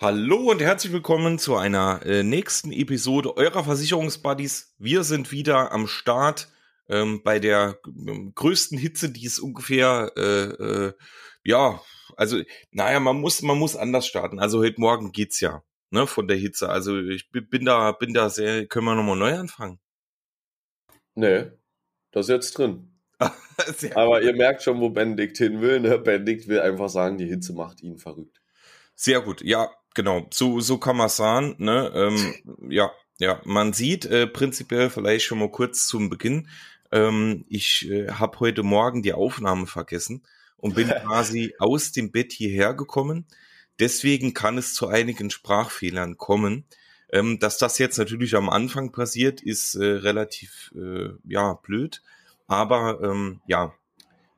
Hallo und herzlich willkommen zu einer äh, nächsten Episode eurer Versicherungsbuddies. Wir sind wieder am Start ähm, bei der äh, größten Hitze, die es ungefähr, äh, äh, ja, also, naja, man muss, man muss anders starten. Also heute Morgen geht's ja, ne, von der Hitze. Also ich bin da, bin da sehr, können wir nochmal neu anfangen? Nee, das ist jetzt drin. Aber ihr merkt schon, wo Benedikt hin will. Ne? Benedikt will einfach sagen, die Hitze macht ihn verrückt. Sehr gut, ja, genau. So, so kann man sagen. Ne? Ähm, ja, ja, man sieht äh, prinzipiell vielleicht schon mal kurz zum Beginn. Ähm, ich äh, habe heute Morgen die Aufnahme vergessen und bin quasi aus dem Bett hierher gekommen. Deswegen kann es zu einigen Sprachfehlern kommen. Ähm, dass das jetzt natürlich am Anfang passiert, ist äh, relativ äh, ja blöd. Aber ähm, ja,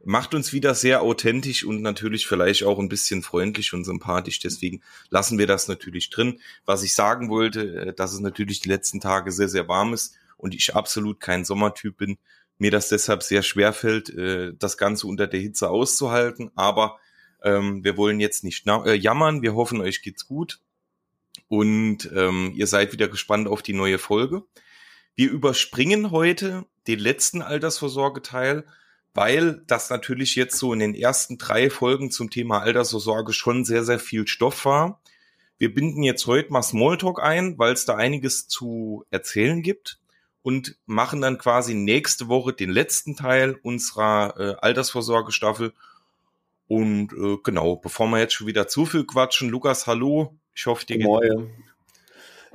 macht uns wieder sehr authentisch und natürlich vielleicht auch ein bisschen freundlich und sympathisch. Deswegen lassen wir das natürlich drin. Was ich sagen wollte, äh, dass es natürlich die letzten Tage sehr, sehr warm ist und ich absolut kein Sommertyp bin. Mir das deshalb sehr schwer fällt, äh, das Ganze unter der Hitze auszuhalten. Aber ähm, wir wollen jetzt nicht äh, jammern. Wir hoffen, euch geht's gut. Und ähm, ihr seid wieder gespannt auf die neue Folge. Wir überspringen heute den letzten Altersvorsorgeteil weil das natürlich jetzt so in den ersten drei Folgen zum Thema Altersvorsorge schon sehr, sehr viel Stoff war. Wir binden jetzt heute mal Smalltalk ein, weil es da einiges zu erzählen gibt und machen dann quasi nächste Woche den letzten Teil unserer äh, Altersvorsorgestaffel. Und äh, genau, bevor wir jetzt schon wieder zu viel quatschen, Lukas, hallo. Ich hoffe, dir geht's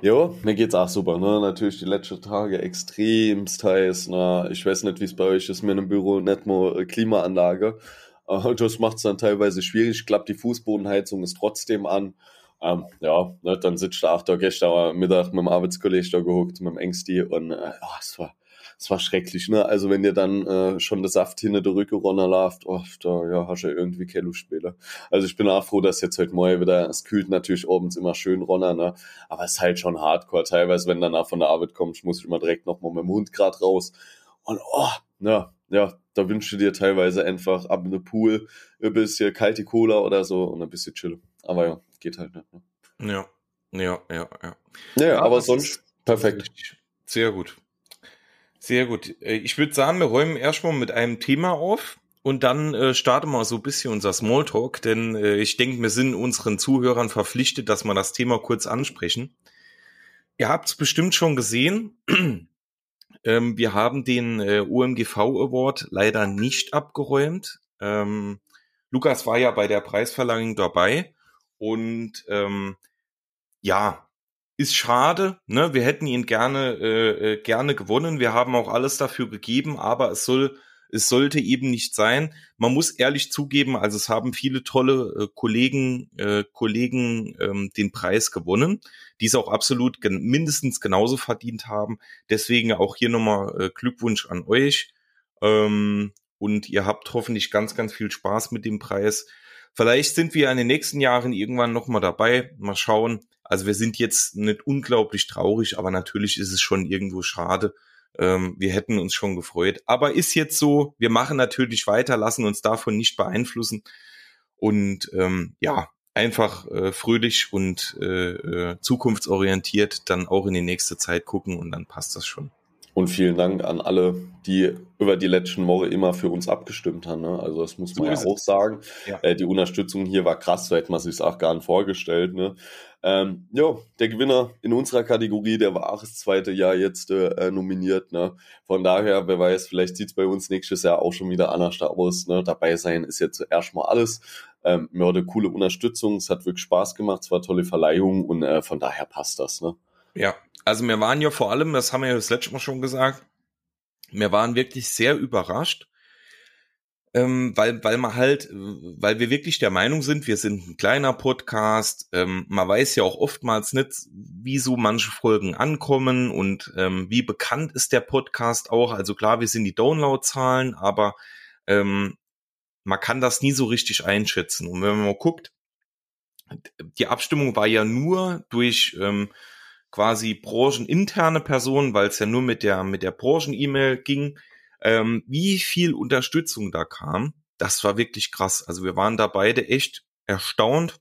Jo, mir geht's auch super, ne? Natürlich die letzten Tage extremst heiß, ne? Ich weiß nicht, wie es bei euch ist, mir im Büro nicht nur äh, Klimaanlage. Äh, das macht's dann teilweise schwierig. Ich glaube, die Fußbodenheizung ist trotzdem an. Ähm, ja, ne, dann sitzt da auch da gestern Mittag mit dem Arbeitskollegen da gehuckt, mit dem Ängsti und äh, oh, es war es war schrecklich, ne? Also wenn dir dann äh, schon der Saft hinter der Rücke runterläuft, oh, da ja, hast du ja irgendwie keine Lustspiele. Also ich bin auch froh, dass jetzt heute Morgen wieder, es kühlt natürlich abends immer schön runter, ne? Aber es ist halt schon hardcore. Teilweise, wenn danach von der Arbeit kommst, muss ich immer direkt nochmal mit dem Hund grad raus. Und oh, ja, ja, da wünsche dir teilweise einfach ab in den Pool ein bisschen kalte Cola oder so und ein bisschen chillen. Aber ja, geht halt nicht. Ne? Ja, ja, ja, ja. Ja, aber sonst perfekt. Sehr gut. Sehr gut. Äh, ich würde sagen, wir räumen erstmal mit einem Thema auf und dann äh, starten wir so ein bisschen unser Smalltalk, denn äh, ich denke, wir sind unseren Zuhörern verpflichtet, dass wir das Thema kurz ansprechen. Ihr habt es bestimmt schon gesehen. ähm, wir haben den äh, UMGV Award leider nicht abgeräumt. Ähm, Lukas war ja bei der Preisverleihung dabei und ähm, ja, ist schade, ne? Wir hätten ihn gerne äh, äh, gerne gewonnen. Wir haben auch alles dafür gegeben, aber es soll es sollte eben nicht sein. Man muss ehrlich zugeben, also es haben viele tolle äh, Kollegen äh, Kollegen ähm, den Preis gewonnen, die es auch absolut gen mindestens genauso verdient haben. Deswegen auch hier nochmal äh, Glückwunsch an euch. Ähm, und ihr habt hoffentlich ganz ganz viel Spaß mit dem Preis. Vielleicht sind wir in den nächsten Jahren irgendwann nochmal dabei. Mal schauen. Also wir sind jetzt nicht unglaublich traurig, aber natürlich ist es schon irgendwo schade. Ähm, wir hätten uns schon gefreut. Aber ist jetzt so, wir machen natürlich weiter, lassen uns davon nicht beeinflussen. Und ähm, ja, einfach äh, fröhlich und äh, äh, zukunftsorientiert dann auch in die nächste Zeit gucken und dann passt das schon. Und vielen Dank an alle, die über die letzten Woche immer für uns abgestimmt haben. Ne? Also das muss man so ja auch sagen. Ja. Äh, die Unterstützung hier war krass, so hätte man sich auch gar nicht vorgestellt. Ne? Ähm, ja, der Gewinner in unserer Kategorie, der war auch das zweite Jahr jetzt äh, nominiert. Ne? Von daher, wer weiß, vielleicht sieht es bei uns nächstes Jahr auch schon wieder anders aus. Ne? Dabei sein ist jetzt erstmal alles. Ähm, mir hatte coole Unterstützung, es hat wirklich Spaß gemacht, es war tolle Verleihung und äh, von daher passt das. Ne? Ja, also wir waren ja vor allem, das haben wir ja das letzte Mal schon gesagt, wir waren wirklich sehr überrascht, ähm, weil, weil man halt, weil wir wirklich der Meinung sind, wir sind ein kleiner Podcast, ähm, man weiß ja auch oftmals nicht, wie so manche Folgen ankommen und ähm, wie bekannt ist der Podcast auch. Also klar, wir sind die Downloadzahlen, aber ähm, man kann das nie so richtig einschätzen. Und wenn man mal guckt, die Abstimmung war ja nur durch ähm, quasi brancheninterne Personen, weil es ja nur mit der, mit der Branchen-E-Mail ging, ähm, wie viel Unterstützung da kam, das war wirklich krass. Also wir waren da beide echt erstaunt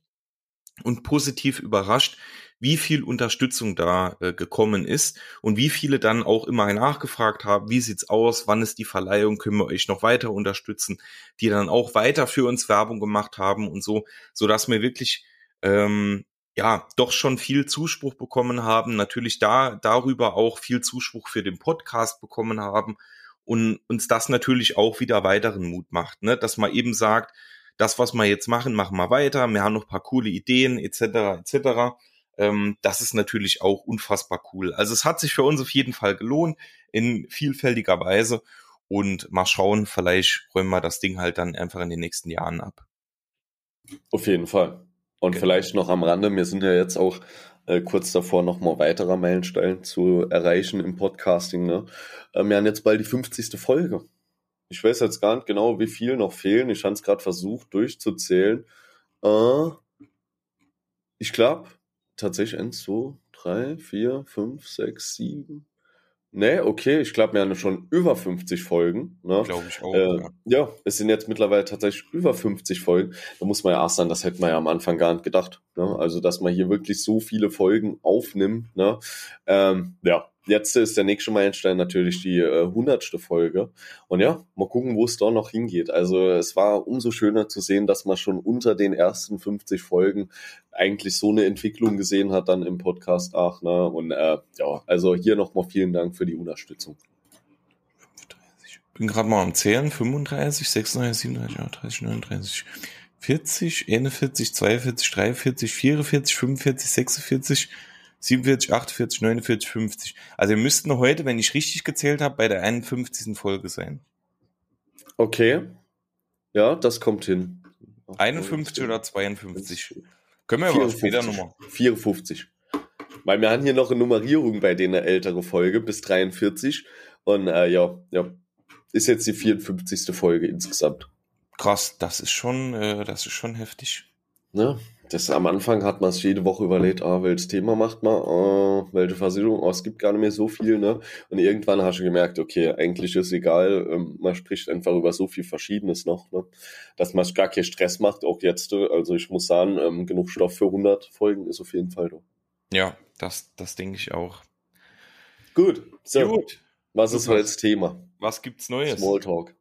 und positiv überrascht, wie viel Unterstützung da äh, gekommen ist und wie viele dann auch immer nachgefragt haben, wie sieht's aus, wann ist die Verleihung, können wir euch noch weiter unterstützen, die dann auch weiter für uns Werbung gemacht haben und so, so dass wir wirklich ähm, ja doch schon viel Zuspruch bekommen haben, natürlich da darüber auch viel Zuspruch für den Podcast bekommen haben und uns das natürlich auch wieder weiteren Mut macht, ne? dass man eben sagt, das, was wir jetzt machen, machen wir weiter, wir haben noch paar coole Ideen etc. etc. Ähm, das ist natürlich auch unfassbar cool. Also es hat sich für uns auf jeden Fall gelohnt in vielfältiger Weise und mal schauen, vielleicht räumen wir das Ding halt dann einfach in den nächsten Jahren ab. Auf jeden Fall. Und genau. vielleicht noch am Rande, wir sind ja jetzt auch äh, kurz davor, nochmal weiterer Meilenstein zu erreichen im Podcasting. Ne? Äh, wir haben jetzt bald die 50. Folge. Ich weiß jetzt gar nicht genau, wie viel noch fehlen. Ich habe es gerade versucht durchzuzählen. Äh, ich glaube, tatsächlich 1, 2, 3, 4, 5, 6, 7. Nee, okay, ich glaube, wir haben schon über 50 Folgen. Ne? Glaube ich auch. Äh, ja. ja, es sind jetzt mittlerweile tatsächlich über 50 Folgen. Da muss man ja auch sagen, das hätte man ja am Anfang gar nicht gedacht. Ne? Also, dass man hier wirklich so viele Folgen aufnimmt. Ne? Ähm, ja, jetzt ist der nächste Meilenstein natürlich die äh, hundertste äh, Folge. Und ja, mal gucken, wo es da noch hingeht. Also es war umso schöner zu sehen, dass man schon unter den ersten 50 Folgen eigentlich so eine Entwicklung gesehen hat dann im Podcast Ach, ne? Und äh, ja, also hier nochmal vielen Dank für die Unterstützung. Ich bin gerade mal am Zählen. 35, 36, 37, 38, 39, 40, 41, 42, 43, 44, 45, 46, 47, 48, 49, 50. Also wir müssten heute, wenn ich richtig gezählt habe, bei der 51. Folge sein. Okay. Ja, das kommt hin. 51 oder 52? Können wir aber später nochmal. 54. Weil wir haben hier noch eine Nummerierung bei denen ältere Folge bis 43. Und äh, ja, ja, ist jetzt die 54. Folge insgesamt. Krass, das ist schon, äh, das ist schon heftig. Ne? Das am Anfang hat man es jede Woche überlegt, ah, welches Thema macht man, ah, welche Versicherung, oh, es gibt gar nicht mehr so viel, ne? Und irgendwann hast du gemerkt, okay, eigentlich ist egal, ähm, man spricht einfach über so viel Verschiedenes noch, ne? Dass man gar keinen Stress macht, auch jetzt, also ich muss sagen, ähm, genug Stoff für 100 Folgen ist auf jeden Fall da. Ja, das, das denke ich auch. Gut, so. Gut. Was ist heute das Thema? Was gibt's Neues? Smalltalk.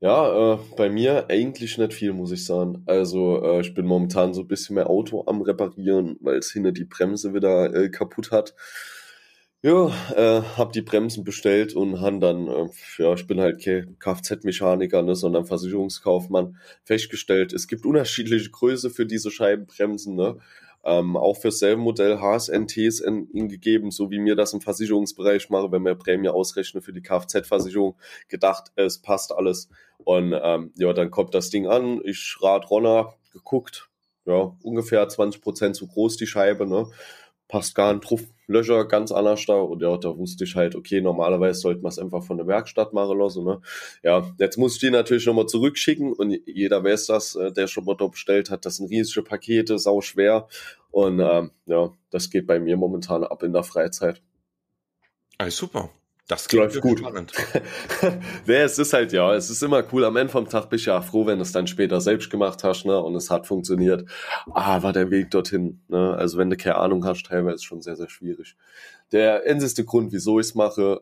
Ja, äh, bei mir eigentlich nicht viel, muss ich sagen. Also äh, ich bin momentan so ein bisschen mehr Auto am Reparieren, weil es hinter die Bremse wieder äh, kaputt hat. Ja, äh, hab die Bremsen bestellt und han dann, äh, ja, ich bin halt kein Kfz-Mechaniker, ne, sondern Versicherungskaufmann, festgestellt, es gibt unterschiedliche Größe für diese Scheibenbremsen, ne ähm, auch für selbe Modell HSNTs gegeben, so wie mir das im Versicherungsbereich mache, wenn wir Prämie ausrechnen für die Kfz-Versicherung, gedacht, es passt alles. Und ähm, ja, dann kommt das Ding an, ich rad Ronner, geguckt, ja, ungefähr 20% zu groß die Scheibe, ne? passt gar nicht drauf, Löcher ganz anders da und ja, da wusste ich halt, okay, normalerweise sollte man es einfach von der Werkstatt machen lassen, ne? Ja, jetzt muss ich die natürlich nochmal zurückschicken und jeder weiß das, äh, der schon mal dort bestellt hat, das sind riesige Pakete, sau schwer und ähm, ja, das geht bei mir momentan ab in der Freizeit. Alles super. Das läuft gut. Spannend. nee, es ist halt ja, es ist immer cool. Am Ende vom Tag bist du ja froh, wenn du es dann später selbst gemacht hast, ne? Und es hat funktioniert. Ah, war der Weg dorthin. Ne? Also wenn du keine Ahnung hast, teilweise schon sehr, sehr schwierig. Der endeste Grund, wieso ich es mache,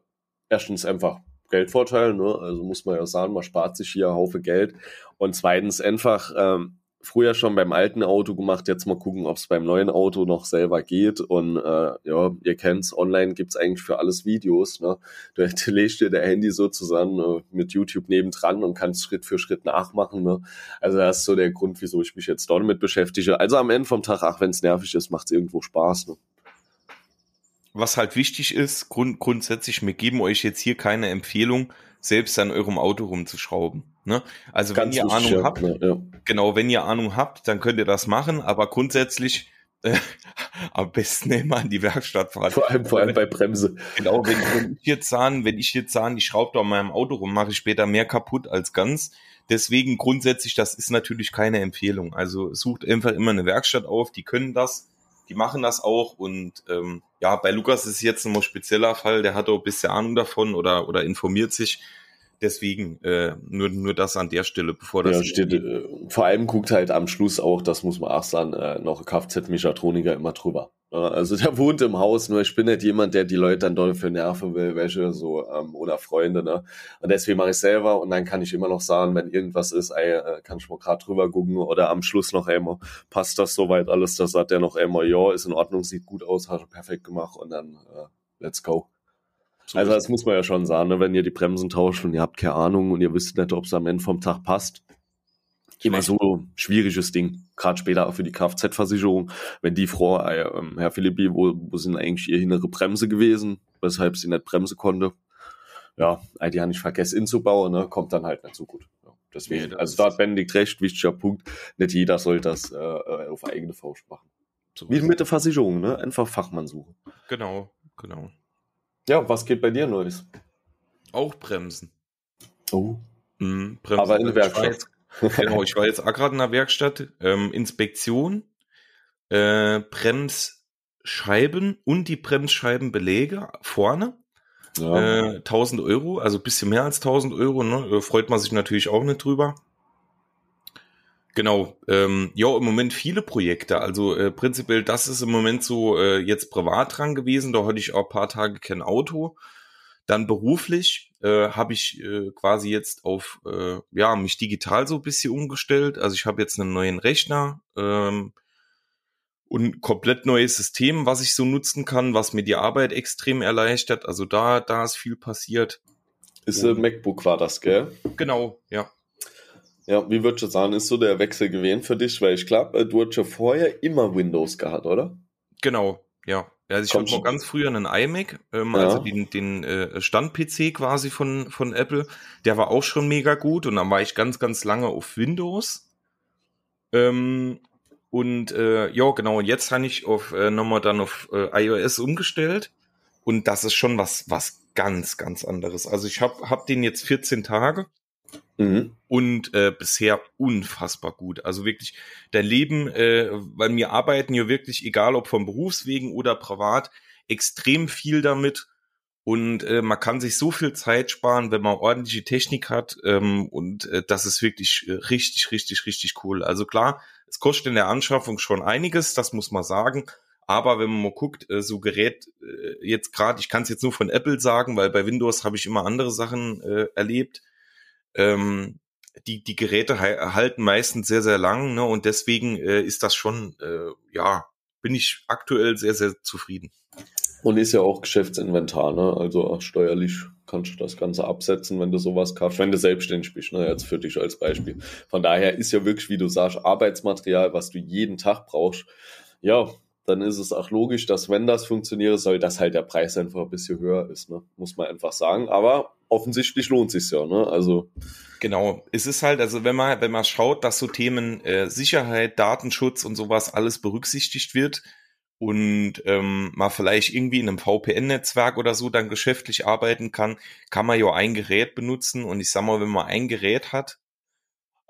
erstens einfach Geldvorteil, ne? Also muss man ja sagen, man spart sich hier einen Haufen Geld. Und zweitens einfach, ähm, früher schon beim alten Auto gemacht, jetzt mal gucken, ob es beim neuen Auto noch selber geht. Und äh, ja, ihr kennt's, online gibt's eigentlich für alles Videos. Ne? Du legst dir der Handy sozusagen äh, mit YouTube nebendran und kannst Schritt für Schritt nachmachen. Ne? Also das ist so der Grund, wieso ich mich jetzt damit beschäftige. Also am Ende vom Tag, ach, wenn's nervig ist, macht's irgendwo Spaß. Ne? Was halt wichtig ist, grund grundsätzlich, wir geben euch jetzt hier keine Empfehlung, selbst an eurem Auto rumzuschrauben. Ne? Also Ganz wenn ihr Ahnung habt, ja. genau, wenn ihr Ahnung habt, dann könnt ihr das machen, aber grundsätzlich äh, am besten immer an die Werkstatt fahren. Vor allem, vor allem bei Bremse. Genau, wenn, wenn ich jetzt sagen, wenn ich jetzt sagen, ich schraube da an meinem Auto rum, mache ich später mehr kaputt als ganz. Deswegen grundsätzlich, das ist natürlich keine Empfehlung. Also sucht einfach immer eine Werkstatt auf, die können das, die machen das auch und ähm, ja, bei Lukas ist jetzt ein spezieller Fall, der hat auch ein bisschen Ahnung davon oder, oder informiert sich deswegen äh, nur, nur das an der Stelle, bevor das. Ja, steht, äh, vor allem guckt halt am Schluss auch, das muss man auch sagen, äh, noch Kfz-Mechatroniker immer drüber. Also der wohnt im Haus, nur ich bin nicht jemand, der die Leute dann dafür nerven will, welche so, ähm, oder Freunde, ne? Und deswegen mache ich selber und dann kann ich immer noch sagen, wenn irgendwas ist, ey, äh, kann ich mal gerade drüber gucken oder am Schluss noch einmal, passt das soweit alles, das sagt der noch einmal, ja, ist in Ordnung, sieht gut aus, hast du perfekt gemacht und dann äh, let's go. So also das muss man ja schon sagen, ne? wenn ihr die Bremsen tauscht und ihr habt keine Ahnung und ihr wisst nicht, ob es am Ende vom Tag passt. Immer so schwieriges Ding, gerade später auch für die Kfz-Versicherung. Wenn die Frau, äh, Herr Philippi, wo, wo sind eigentlich ihr innere Bremse gewesen, weshalb sie nicht bremsen konnte? Ja, die haben nicht vergessen inzubauen, ne? kommt dann halt nicht so gut. Ja, deswegen, nee, also da hat Benedikt recht, wichtiger Punkt. Nicht jeder soll das äh, äh auf eigene Faust machen. So Wie mit der Versicherung, ne? Einfach Fachmann suchen. Genau, genau. Ja, was geht bei dir Neues? Auch Bremsen. Oh. Mhm, Bremsen Aber in der Werkstatt. genau, ich war jetzt auch gerade in der Werkstatt. Ähm, Inspektion, äh, Bremsscheiben und die Bremsscheibenbeläge vorne. Ja. Äh, 1000 Euro, also bisschen mehr als 1000 Euro, ne? Äh, freut man sich natürlich auch nicht drüber. Genau, ähm, ja, im Moment viele Projekte. Also äh, prinzipiell, das ist im Moment so äh, jetzt privat dran gewesen. Da hatte ich auch paar Tage kein Auto. Dann beruflich äh, habe ich äh, quasi jetzt auf, äh, ja, mich digital so ein bisschen umgestellt. Also ich habe jetzt einen neuen Rechner ähm, und ein komplett neues System, was ich so nutzen kann, was mir die Arbeit extrem erleichtert. Also da, da ist viel passiert. Ist ein MacBook war das, gell? Genau, ja. Ja, wie würdest du sagen, ist so der Wechsel gewesen für dich? Weil ich glaube, du hast ja vorher immer Windows gehabt, oder? Genau, ja. Also ich habe noch ganz früher einen iMac, ähm, ja. also den, den äh, Stand-PC quasi von, von Apple. Der war auch schon mega gut und dann war ich ganz, ganz lange auf Windows. Ähm, und äh, ja, genau, und jetzt habe ich auf äh, nochmal dann auf äh, iOS umgestellt. Und das ist schon was, was ganz, ganz anderes. Also ich habe hab den jetzt 14 Tage Mhm. Und äh, bisher unfassbar gut. Also wirklich, dein Leben, äh, weil wir arbeiten ja wirklich, egal ob vom Berufswegen oder privat, extrem viel damit. Und äh, man kann sich so viel Zeit sparen, wenn man ordentliche Technik hat. Ähm, und äh, das ist wirklich äh, richtig, richtig, richtig cool. Also klar, es kostet in der Anschaffung schon einiges, das muss man sagen. Aber wenn man mal guckt, äh, so Gerät äh, jetzt gerade, ich kann es jetzt nur von Apple sagen, weil bei Windows habe ich immer andere Sachen äh, erlebt ähm, die, die Geräte halten meistens sehr, sehr lang, ne? Und deswegen äh, ist das schon, äh, ja, bin ich aktuell sehr, sehr zufrieden. Und ist ja auch Geschäftsinventar, ne? Also steuerlich kannst du das Ganze absetzen, wenn du sowas kaufst, wenn du selbstständig bist, ne? Jetzt für dich als Beispiel. Von daher ist ja wirklich, wie du sagst, Arbeitsmaterial, was du jeden Tag brauchst. Ja, dann ist es auch logisch, dass wenn das funktionieren soll, dass halt der Preis einfach ein bisschen höher ist, ne? muss man einfach sagen. Aber offensichtlich lohnt sich ja, ne? Also genau, es ist halt, also wenn man wenn man schaut, dass so Themen äh, Sicherheit, Datenschutz und sowas alles berücksichtigt wird und ähm, man vielleicht irgendwie in einem VPN-Netzwerk oder so dann geschäftlich arbeiten kann, kann man ja ein Gerät benutzen und ich sag mal, wenn man ein Gerät hat,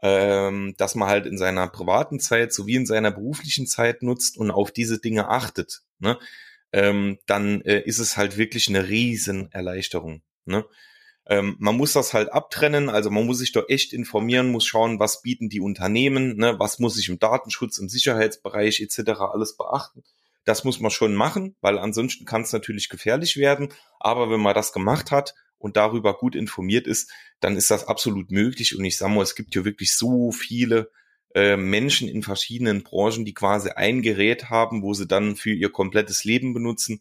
ähm, dass man halt in seiner privaten Zeit sowie in seiner beruflichen Zeit nutzt und auf diese Dinge achtet, ne? ähm, dann äh, ist es halt wirklich eine riesen Erleichterung. Ne? Ähm, man muss das halt abtrennen, also man muss sich doch echt informieren, muss schauen, was bieten die Unternehmen, ne? was muss ich im Datenschutz, im Sicherheitsbereich etc. alles beachten. Das muss man schon machen, weil ansonsten kann es natürlich gefährlich werden. Aber wenn man das gemacht hat und darüber gut informiert ist, dann ist das absolut möglich. Und ich sage mal, es gibt ja wirklich so viele äh, Menschen in verschiedenen Branchen, die quasi ein Gerät haben, wo sie dann für ihr komplettes Leben benutzen.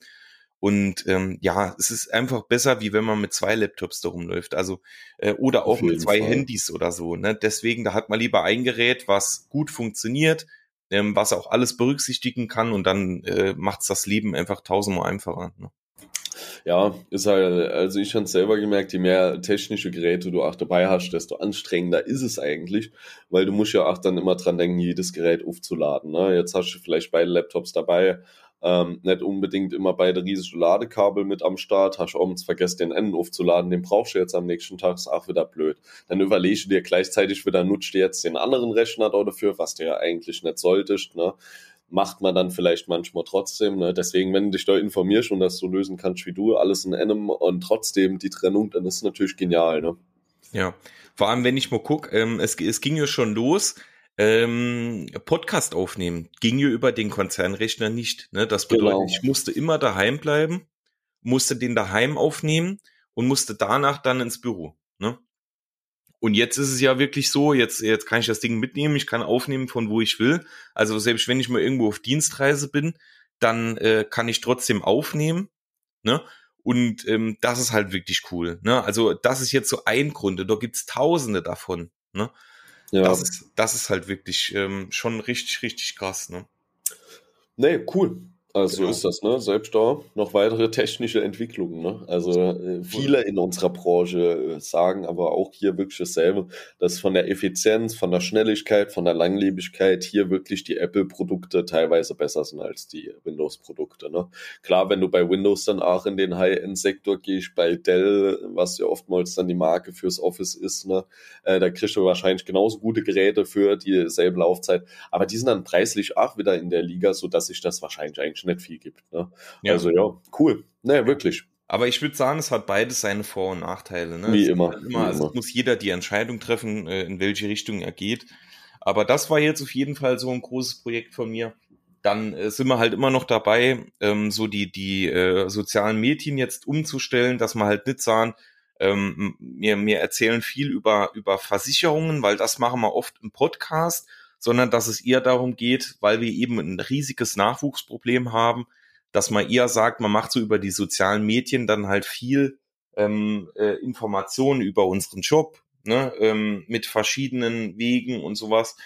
Und ähm, ja, es ist einfach besser, wie wenn man mit zwei Laptops da rumläuft. Also, äh, oder auch mit zwei Fall. Handys oder so. Ne? Deswegen, da hat man lieber ein Gerät, was gut funktioniert, ähm, was auch alles berücksichtigen kann und dann äh, macht es das Leben einfach tausendmal einfacher. Ne? Ja, ist halt, also ich habe selber gemerkt, je mehr technische Geräte du auch dabei hast, desto anstrengender ist es eigentlich, weil du musst ja auch dann immer dran denken, jedes Gerät aufzuladen. Ne? Jetzt hast du vielleicht beide Laptops dabei, ähm, nicht unbedingt immer beide riesige Ladekabel mit am Start, hast abends vergessen, den Enden aufzuladen, den brauchst du jetzt am nächsten Tag, ist auch wieder blöd. Dann überlegst du dir gleichzeitig wieder, nutzt du jetzt den anderen Rechner dafür, was du ja eigentlich nicht solltest, ne? macht man dann vielleicht manchmal trotzdem. Ne? Deswegen, wenn du dich da informierst und das so lösen kannst wie du, alles in einem und trotzdem die Trennung, dann ist es natürlich genial. Ne? Ja, vor allem, wenn ich mal gucke, ähm, es, es ging ja schon los, ähm, Podcast aufnehmen ging ja über den Konzernrechner nicht. Ne? Das bedeutet, genau. ich musste immer daheim bleiben, musste den daheim aufnehmen und musste danach dann ins Büro. Ne? Und jetzt ist es ja wirklich so, jetzt, jetzt kann ich das Ding mitnehmen, ich kann aufnehmen von wo ich will. Also selbst wenn ich mal irgendwo auf Dienstreise bin, dann äh, kann ich trotzdem aufnehmen. Ne? Und ähm, das ist halt wirklich cool. Ne? Also das ist jetzt so ein Grund. Da gibt's tausende davon. Ne? Ja. Das, ist, das ist halt wirklich ähm, schon richtig, richtig krass. Ne? Nee, cool. Also genau. ist das, ne? Selbst da noch weitere technische Entwicklungen, ne? Also äh, viele in unserer Branche äh, sagen aber auch hier wirklich dasselbe, dass von der Effizienz, von der Schnelligkeit, von der Langlebigkeit hier wirklich die Apple-Produkte teilweise besser sind als die Windows-Produkte, ne? Klar, wenn du bei Windows dann auch in den High-End-Sektor gehst, bei Dell, was ja oftmals dann die Marke fürs Office ist, ne? Äh, da kriegst du wahrscheinlich genauso gute Geräte für dieselbe Laufzeit, aber die sind dann preislich auch wieder in der Liga, so dass sich das wahrscheinlich eigentlich nicht viel gibt. Ne? Ja. Also ja, cool. Ne, wirklich. Aber ich würde sagen, es hat beides seine Vor- und Nachteile. Ne? Wie immer. Halt immer, Wie also immer. muss jeder die Entscheidung treffen, äh, in welche Richtung er geht. Aber das war jetzt auf jeden Fall so ein großes Projekt von mir. Dann äh, sind wir halt immer noch dabei, ähm, so die, die äh, sozialen Medien jetzt umzustellen, dass man halt nicht sagen, ähm, mir, mir erzählen viel über, über Versicherungen, weil das machen wir oft im Podcast sondern dass es eher darum geht, weil wir eben ein riesiges Nachwuchsproblem haben, dass man eher sagt, man macht so über die sozialen Medien dann halt viel ähm, äh, Informationen über unseren Job, ne, ähm, mit verschiedenen Wegen und sowas.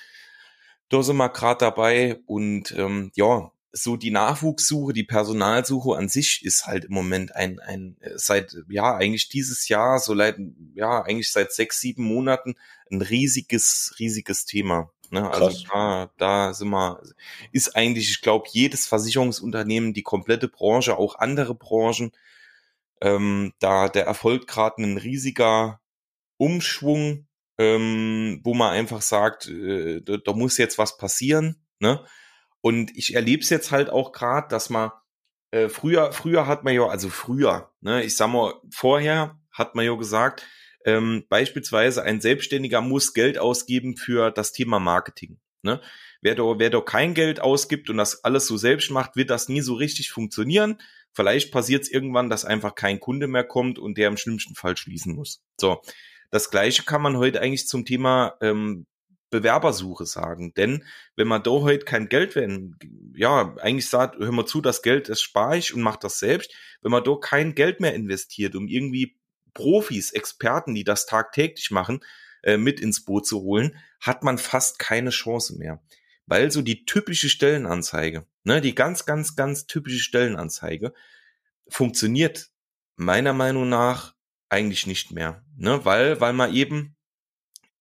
Da sind wir gerade dabei und ähm, ja, so die Nachwuchssuche, die Personalsuche an sich ist halt im Moment ein, ein seit, ja, eigentlich dieses Jahr, so leid, ja, eigentlich seit sechs, sieben Monaten ein riesiges, riesiges Thema. Ne? Also da, da sind wir, ist eigentlich, ich glaube, jedes Versicherungsunternehmen, die komplette Branche, auch andere Branchen, ähm, da der Erfolg gerade ein riesiger Umschwung, ähm, wo man einfach sagt, äh, da, da muss jetzt was passieren. Ne? Und ich erlebe es jetzt halt auch gerade, dass man äh, früher, früher hat man ja, also früher, ne, ich sag mal, vorher hat man ja gesagt, ähm, beispielsweise ein Selbstständiger muss Geld ausgeben für das Thema Marketing. Ne? Wer, da, wer kein Geld ausgibt und das alles so selbst macht, wird das nie so richtig funktionieren. Vielleicht passiert es irgendwann, dass einfach kein Kunde mehr kommt und der im schlimmsten Fall schließen muss. So, das gleiche kann man heute eigentlich zum Thema ähm, Bewerbersuche sagen. Denn wenn man da heute kein Geld, wenn, ja, eigentlich sagt, hör mal zu, das Geld, das spare ich und mache das selbst. Wenn man da kein Geld mehr investiert, um irgendwie Profis, Experten, die das tagtäglich machen, äh, mit ins Boot zu holen, hat man fast keine Chance mehr. Weil so die typische Stellenanzeige, ne, die ganz, ganz, ganz typische Stellenanzeige, funktioniert meiner Meinung nach eigentlich nicht mehr. Ne, weil, weil man eben,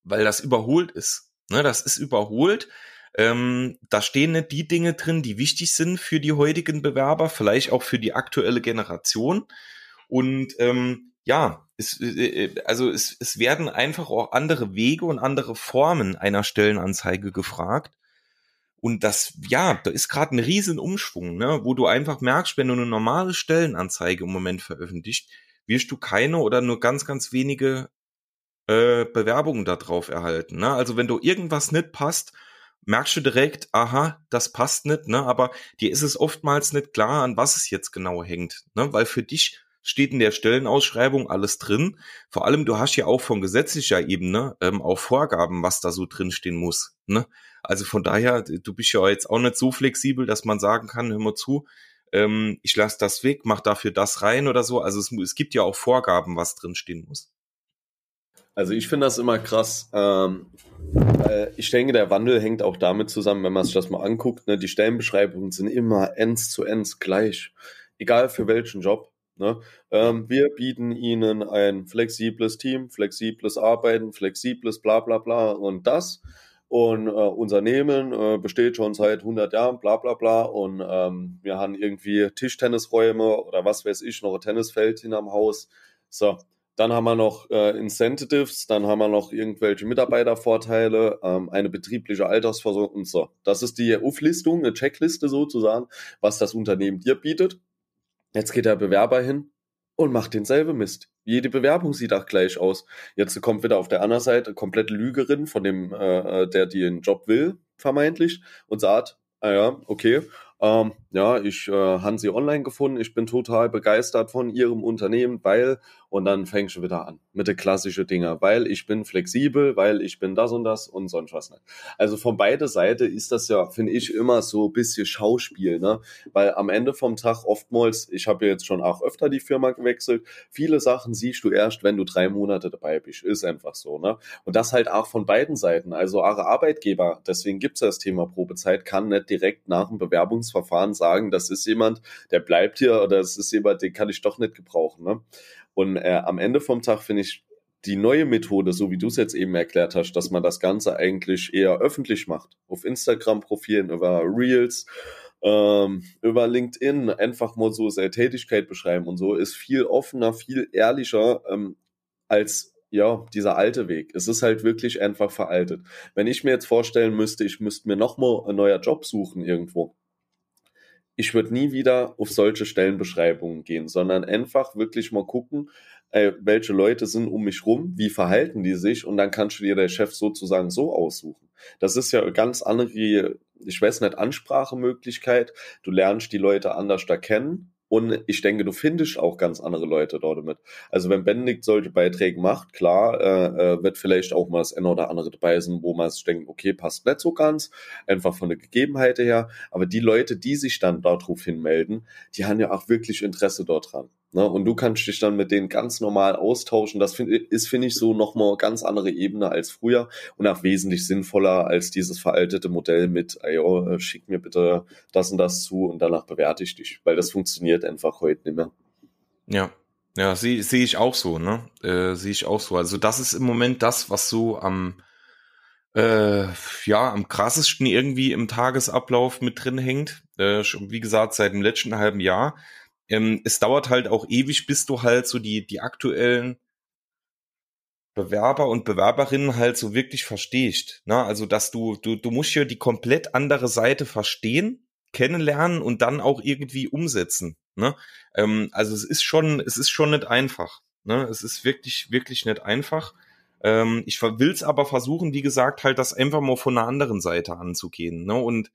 weil das überholt ist. Ne, das ist überholt. Ähm, da stehen nicht die Dinge drin, die wichtig sind für die heutigen Bewerber, vielleicht auch für die aktuelle Generation. Und ähm, ja, es, äh, äh, also es, es werden einfach auch andere Wege und andere Formen einer Stellenanzeige gefragt. Und das, ja, da ist gerade ein riesen Umschwung, ne, wo du einfach merkst, wenn du eine normale Stellenanzeige im Moment veröffentlicht, wirst du keine oder nur ganz, ganz wenige äh, Bewerbungen darauf erhalten. Ne? Also wenn du irgendwas nicht passt, merkst du direkt, aha, das passt nicht, ne? Aber dir ist es oftmals nicht klar, an was es jetzt genau hängt, ne? Weil für dich steht in der Stellenausschreibung alles drin. Vor allem, du hast ja auch von gesetzlicher Ebene ähm, auch Vorgaben, was da so drin stehen muss. Ne? Also von daher, du bist ja jetzt auch nicht so flexibel, dass man sagen kann, hör mal zu, ähm, ich lasse das weg, mach dafür das rein oder so. Also es, es gibt ja auch Vorgaben, was drin stehen muss. Also ich finde das immer krass. Ähm, äh, ich denke, der Wandel hängt auch damit zusammen, wenn man sich das mal anguckt. Ne? Die Stellenbeschreibungen sind immer ends zu ends gleich. Egal für welchen Job. Ne? Ähm, wir bieten Ihnen ein flexibles Team, flexibles Arbeiten, flexibles bla bla bla und das. Und äh, Unternehmen äh, besteht schon seit 100 Jahren, bla bla bla. Und ähm, wir haben irgendwie Tischtennisräume oder was weiß ich, noch ein Tennisfeld hinterm Haus. So, dann haben wir noch äh, Incentives, dann haben wir noch irgendwelche Mitarbeitervorteile, ähm, eine betriebliche Altersversorgung und so. Das ist die Auflistung, eine Checkliste sozusagen, was das Unternehmen dir bietet. Jetzt geht der Bewerber hin und macht denselben Mist. Jede Bewerbung sieht auch gleich aus. Jetzt kommt wieder auf der anderen Seite komplett Lügerin von dem, äh, der den Job will, vermeintlich, und sagt, ah ja, okay, ähm, ja, ich äh, habe sie online gefunden, ich bin total begeistert von ihrem Unternehmen, weil, und dann fängst du wieder an mit den klassischen Dinger, weil ich bin flexibel, weil ich bin das und das und sonst was nicht. Also von beide Seite ist das ja, finde ich, immer so ein bisschen Schauspiel, ne? Weil am Ende vom Tag oftmals, ich habe ja jetzt schon auch öfter die Firma gewechselt, viele Sachen siehst du erst, wenn du drei Monate dabei bist. Ist einfach so, ne? Und das halt auch von beiden Seiten. Also eure Arbeitgeber, deswegen gibt's das Thema Probezeit, kann nicht direkt nach dem Bewerbungsverfahren sagen, das ist jemand, der bleibt hier oder das ist jemand, den kann ich doch nicht gebrauchen. Ne? Und äh, am Ende vom Tag finde ich die neue Methode, so wie du es jetzt eben erklärt hast, dass man das Ganze eigentlich eher öffentlich macht, auf Instagram-Profilen, über Reels, ähm, über LinkedIn, einfach mal so seine Tätigkeit beschreiben und so, ist viel offener, viel ehrlicher ähm, als ja, dieser alte Weg. Es ist halt wirklich einfach veraltet. Wenn ich mir jetzt vorstellen müsste, ich müsste mir nochmal ein neuer Job suchen irgendwo, ich würde nie wieder auf solche Stellenbeschreibungen gehen, sondern einfach wirklich mal gucken, äh, welche Leute sind um mich rum, wie verhalten die sich und dann kannst du dir der Chef sozusagen so aussuchen. Das ist ja ganz andere, ich weiß nicht, Ansprachemöglichkeit. Du lernst die Leute anders da kennen und ich denke, du findest auch ganz andere Leute dort mit. Also wenn Benedikt solche Beiträge macht, klar, äh, äh, wird vielleicht auch mal das eine oder andere dabei sein, wo man sich denkt, okay, passt nicht so ganz, einfach von der Gegebenheit her. Aber die Leute, die sich dann darauf hinmelden, die haben ja auch wirklich Interesse dort dran. Ne? Und du kannst dich dann mit denen ganz normal austauschen. Das find, ist, finde ich, so nochmal ganz andere Ebene als früher und auch wesentlich sinnvoller als dieses veraltete Modell mit, oh, schick mir bitte das und das zu und danach bewerte ich dich, weil das funktioniert einfach heute nicht mehr. Ja, ja, sehe seh ich auch so, ne? Äh, sehe ich auch so. Also das ist im Moment das, was so am äh, ja am krassesten irgendwie im Tagesablauf mit drin hängt. Äh, wie gesagt, seit dem letzten halben Jahr ähm, es dauert halt auch ewig, bis du halt so die, die aktuellen Bewerber und Bewerberinnen halt so wirklich verstehst. Ne? Also, dass du, du, du musst hier die komplett andere Seite verstehen, kennenlernen und dann auch irgendwie umsetzen. Ne? Ähm, also es ist schon, es ist schon nicht einfach. Ne? Es ist wirklich, wirklich nicht einfach. Ähm, ich will es aber versuchen, wie gesagt, halt das einfach mal von einer anderen Seite anzugehen. Ne? Und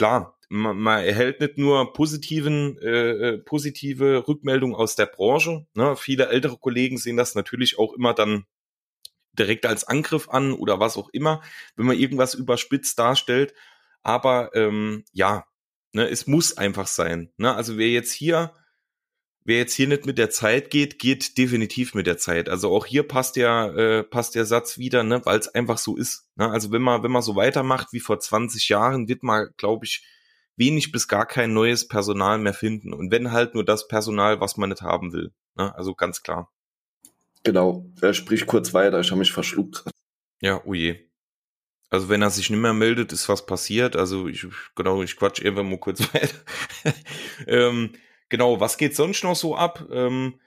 klar, man, man erhält nicht nur positiven, äh, äh, positive Rückmeldungen aus der Branche. Ne? Viele ältere Kollegen sehen das natürlich auch immer dann direkt als Angriff an oder was auch immer, wenn man irgendwas überspitzt darstellt. Aber ähm, ja, ne, es muss einfach sein. Ne? Also wer jetzt hier, wer jetzt hier nicht mit der Zeit geht, geht definitiv mit der Zeit. Also auch hier passt der, äh, passt der Satz wieder, ne, weil es einfach so ist. Ne? Also wenn man, wenn man so weitermacht wie vor 20 Jahren, wird man, glaube ich, wenig bis gar kein neues Personal mehr finden. Und wenn halt nur das Personal, was man nicht haben will. Ne? Also ganz klar. Genau. Er spricht kurz weiter. Ich habe mich verschluckt. Ja, oh je. Also wenn er sich nicht mehr meldet, ist was passiert. Also ich, genau, ich quatsch irgendwann mal kurz weiter. ähm, genau, was geht sonst noch so ab? Ähm,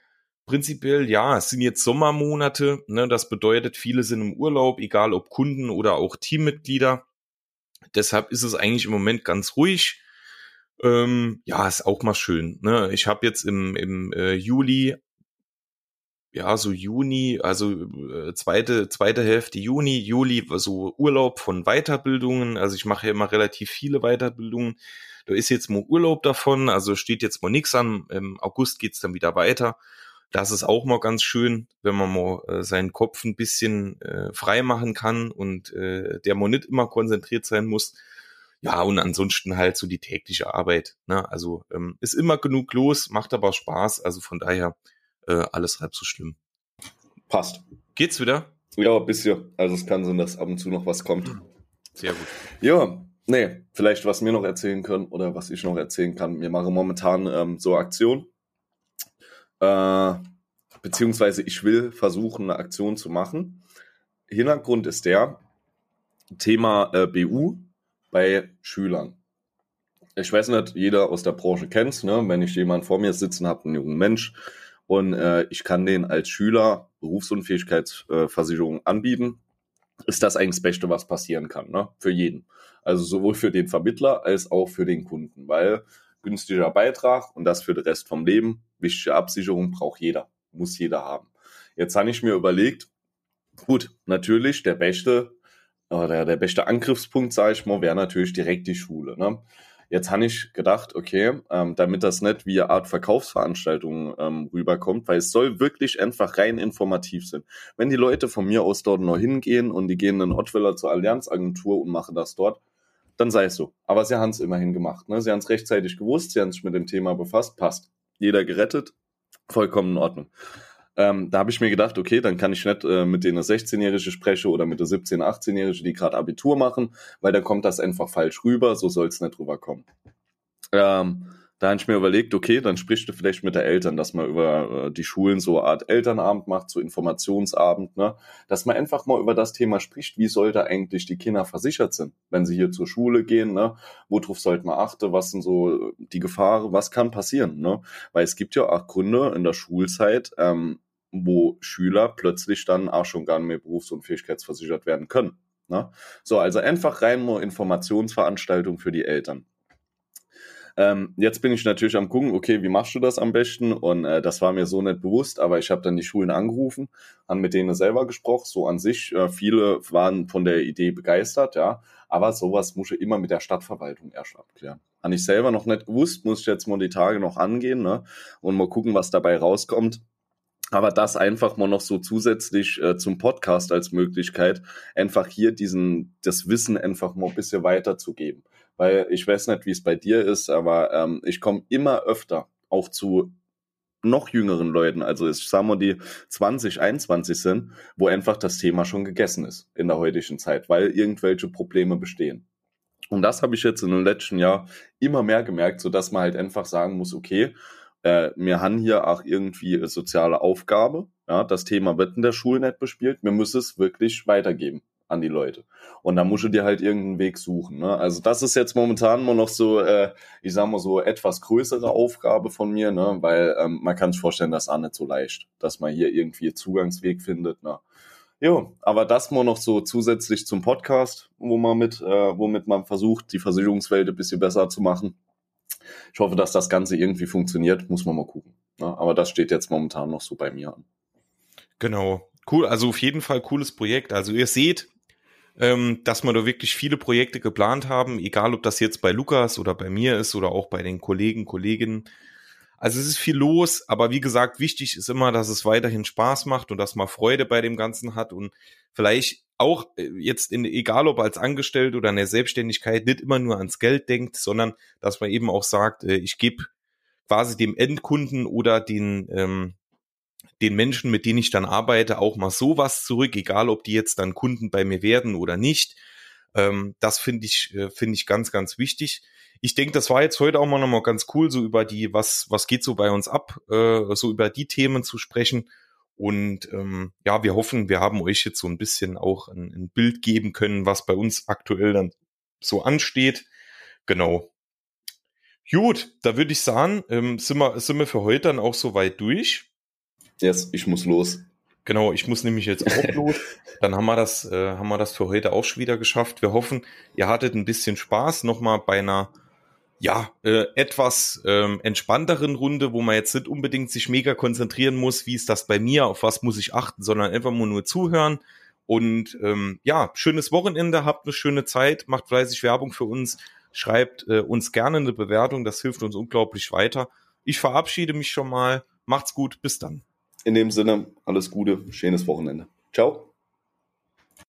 prinzipiell, ja, es sind jetzt Sommermonate. Ne? Das bedeutet, viele sind im Urlaub, egal ob Kunden oder auch Teammitglieder. Deshalb ist es eigentlich im Moment ganz ruhig. Ähm, ja, ist auch mal schön. Ne? Ich habe jetzt im, im äh, Juli, ja, so Juni, also äh, zweite, zweite Hälfte Juni, Juli, so Urlaub von Weiterbildungen. Also ich mache ja immer relativ viele Weiterbildungen. Da ist jetzt mal Urlaub davon, also steht jetzt mal nichts an. Im August geht's dann wieder weiter. Das ist auch mal ganz schön, wenn man mal äh, seinen Kopf ein bisschen äh, frei machen kann und äh, der mal nicht immer konzentriert sein muss. Ja, und ansonsten halt so die tägliche Arbeit. Ne? Also ähm, ist immer genug los, macht aber Spaß. Also von daher äh, alles halb so schlimm. Passt. Geht's wieder? Ja, ein bisschen. Also es kann sein, dass ab und zu noch was kommt. Sehr gut. Ja, nee, vielleicht was mir noch erzählen können oder was ich noch erzählen kann. Wir machen momentan ähm, so Aktion äh, beziehungsweise ich will versuchen, eine Aktion zu machen. Hintergrund ist der Thema äh, BU bei Schülern. Ich weiß nicht, jeder aus der Branche kennt ne? wenn ich jemanden vor mir sitzen habe, einen jungen Mensch, und äh, ich kann den als Schüler Berufsunfähigkeitsversicherung äh, anbieten, ist das eigentlich das Beste, was passieren kann, ne? für jeden. Also sowohl für den Vermittler als auch für den Kunden, weil günstiger Beitrag und das für den Rest vom Leben wichtige Absicherung braucht jeder, muss jeder haben. Jetzt habe ich mir überlegt, gut, natürlich der beste oder der beste Angriffspunkt, sage ich mal, wäre natürlich direkt die Schule. Ne? Jetzt habe ich gedacht, okay, ähm, damit das nicht wie eine Art Verkaufsveranstaltung ähm, rüberkommt, weil es soll wirklich einfach rein informativ sein. Wenn die Leute von mir aus dort noch hingehen und die gehen in Ottweiler zur Allianzagentur und machen das dort, dann sei es so. Aber sie haben es immerhin gemacht. Ne? Sie haben es rechtzeitig gewusst, sie haben sich mit dem Thema befasst, passt. Jeder gerettet, vollkommen in Ordnung. Ähm, da habe ich mir gedacht, okay, dann kann ich nicht äh, mit denen 16-Jährige sprechen oder mit der 17-, 18-Jährige, die gerade Abitur machen, weil da kommt das einfach falsch rüber, so soll es nicht rüberkommen. Ähm, da habe ich mir überlegt, okay, dann sprichst du vielleicht mit der Eltern, dass man über äh, die Schulen so eine Art Elternabend macht, so Informationsabend, ne? dass man einfach mal über das Thema spricht, wie sollte eigentlich die Kinder versichert sind, wenn sie hier zur Schule gehen, ne? worauf sollte man achten, was sind so die Gefahren, was kann passieren, ne? weil es gibt ja auch Gründe in der Schulzeit, ähm, wo Schüler plötzlich dann auch schon gar nicht mehr berufs- und fähigkeitsversichert werden können. Ne? So, also einfach rein nur Informationsveranstaltung für die Eltern. Ähm, jetzt bin ich natürlich am gucken, okay, wie machst du das am besten? Und äh, das war mir so nicht bewusst, aber ich habe dann die Schulen angerufen, haben mit denen selber gesprochen. So an sich, äh, viele waren von der Idee begeistert, ja. Aber sowas muss ich immer mit der Stadtverwaltung erst abklären. Habe ich selber noch nicht gewusst, muss ich jetzt mal die Tage noch angehen ne? und mal gucken, was dabei rauskommt. Aber das einfach mal noch so zusätzlich äh, zum Podcast als Möglichkeit, einfach hier diesen, das Wissen einfach mal ein bisschen weiterzugeben. Weil ich weiß nicht, wie es bei dir ist, aber ähm, ich komme immer öfter auch zu noch jüngeren Leuten, also ich sag mal, die 20, 21 sind, wo einfach das Thema schon gegessen ist in der heutigen Zeit, weil irgendwelche Probleme bestehen. Und das habe ich jetzt in den letzten Jahr immer mehr gemerkt, so dass man halt einfach sagen muss, okay, äh, wir haben hier auch irgendwie eine soziale Aufgabe. Ja, das Thema wird in der Schule nicht bespielt. Wir müssen es wirklich weitergeben an die Leute. Und da musst du dir halt irgendeinen Weg suchen. Ne? Also das ist jetzt momentan nur noch so, äh, ich sag mal so, etwas größere Aufgabe von mir, ne? weil ähm, man kann sich vorstellen, das ist auch nicht so leicht, dass man hier irgendwie Zugangsweg findet. Ne? Jo, aber das mal noch so zusätzlich zum Podcast, wo man mit, äh, womit man versucht, die Versicherungswelt ein bisschen besser zu machen. Ich hoffe, dass das Ganze irgendwie funktioniert, muss man mal gucken. Ne? Aber das steht jetzt momentan noch so bei mir an. Genau. Cool, also auf jeden Fall cooles Projekt. Also ihr seht, ähm, dass wir da wirklich viele Projekte geplant haben, egal ob das jetzt bei Lukas oder bei mir ist oder auch bei den Kollegen, Kolleginnen. Also es ist viel los, aber wie gesagt, wichtig ist immer, dass es weiterhin Spaß macht und dass man Freude bei dem Ganzen hat und vielleicht auch äh, jetzt in, egal ob als Angestellte oder in der Selbstständigkeit, nicht immer nur ans Geld denkt, sondern dass man eben auch sagt, äh, ich gebe quasi dem Endkunden oder den, ähm, den Menschen, mit denen ich dann arbeite, auch mal sowas zurück, egal ob die jetzt dann Kunden bei mir werden oder nicht. Ähm, das finde ich, äh, finde ich ganz, ganz wichtig. Ich denke, das war jetzt heute auch mal nochmal ganz cool, so über die, was, was geht so bei uns ab, äh, so über die Themen zu sprechen. Und ähm, ja, wir hoffen, wir haben euch jetzt so ein bisschen auch ein, ein Bild geben können, was bei uns aktuell dann so ansteht. Genau. Gut, da würde ich sagen, ähm, sind, wir, sind wir für heute dann auch soweit durch. Yes, ich muss los. Genau, ich muss nämlich jetzt auch los. Dann haben wir das, äh, haben wir das für heute auch schon wieder geschafft. Wir hoffen, ihr hattet ein bisschen Spaß nochmal bei einer ja, äh, etwas ähm, entspannteren Runde, wo man jetzt nicht unbedingt sich mega konzentrieren muss, wie ist das bei mir, auf was muss ich achten, sondern einfach nur nur zuhören. Und ähm, ja, schönes Wochenende, habt eine schöne Zeit, macht fleißig Werbung für uns, schreibt äh, uns gerne eine Bewertung, das hilft uns unglaublich weiter. Ich verabschiede mich schon mal, macht's gut, bis dann. In dem Sinne, alles Gute, schönes Wochenende. Ciao.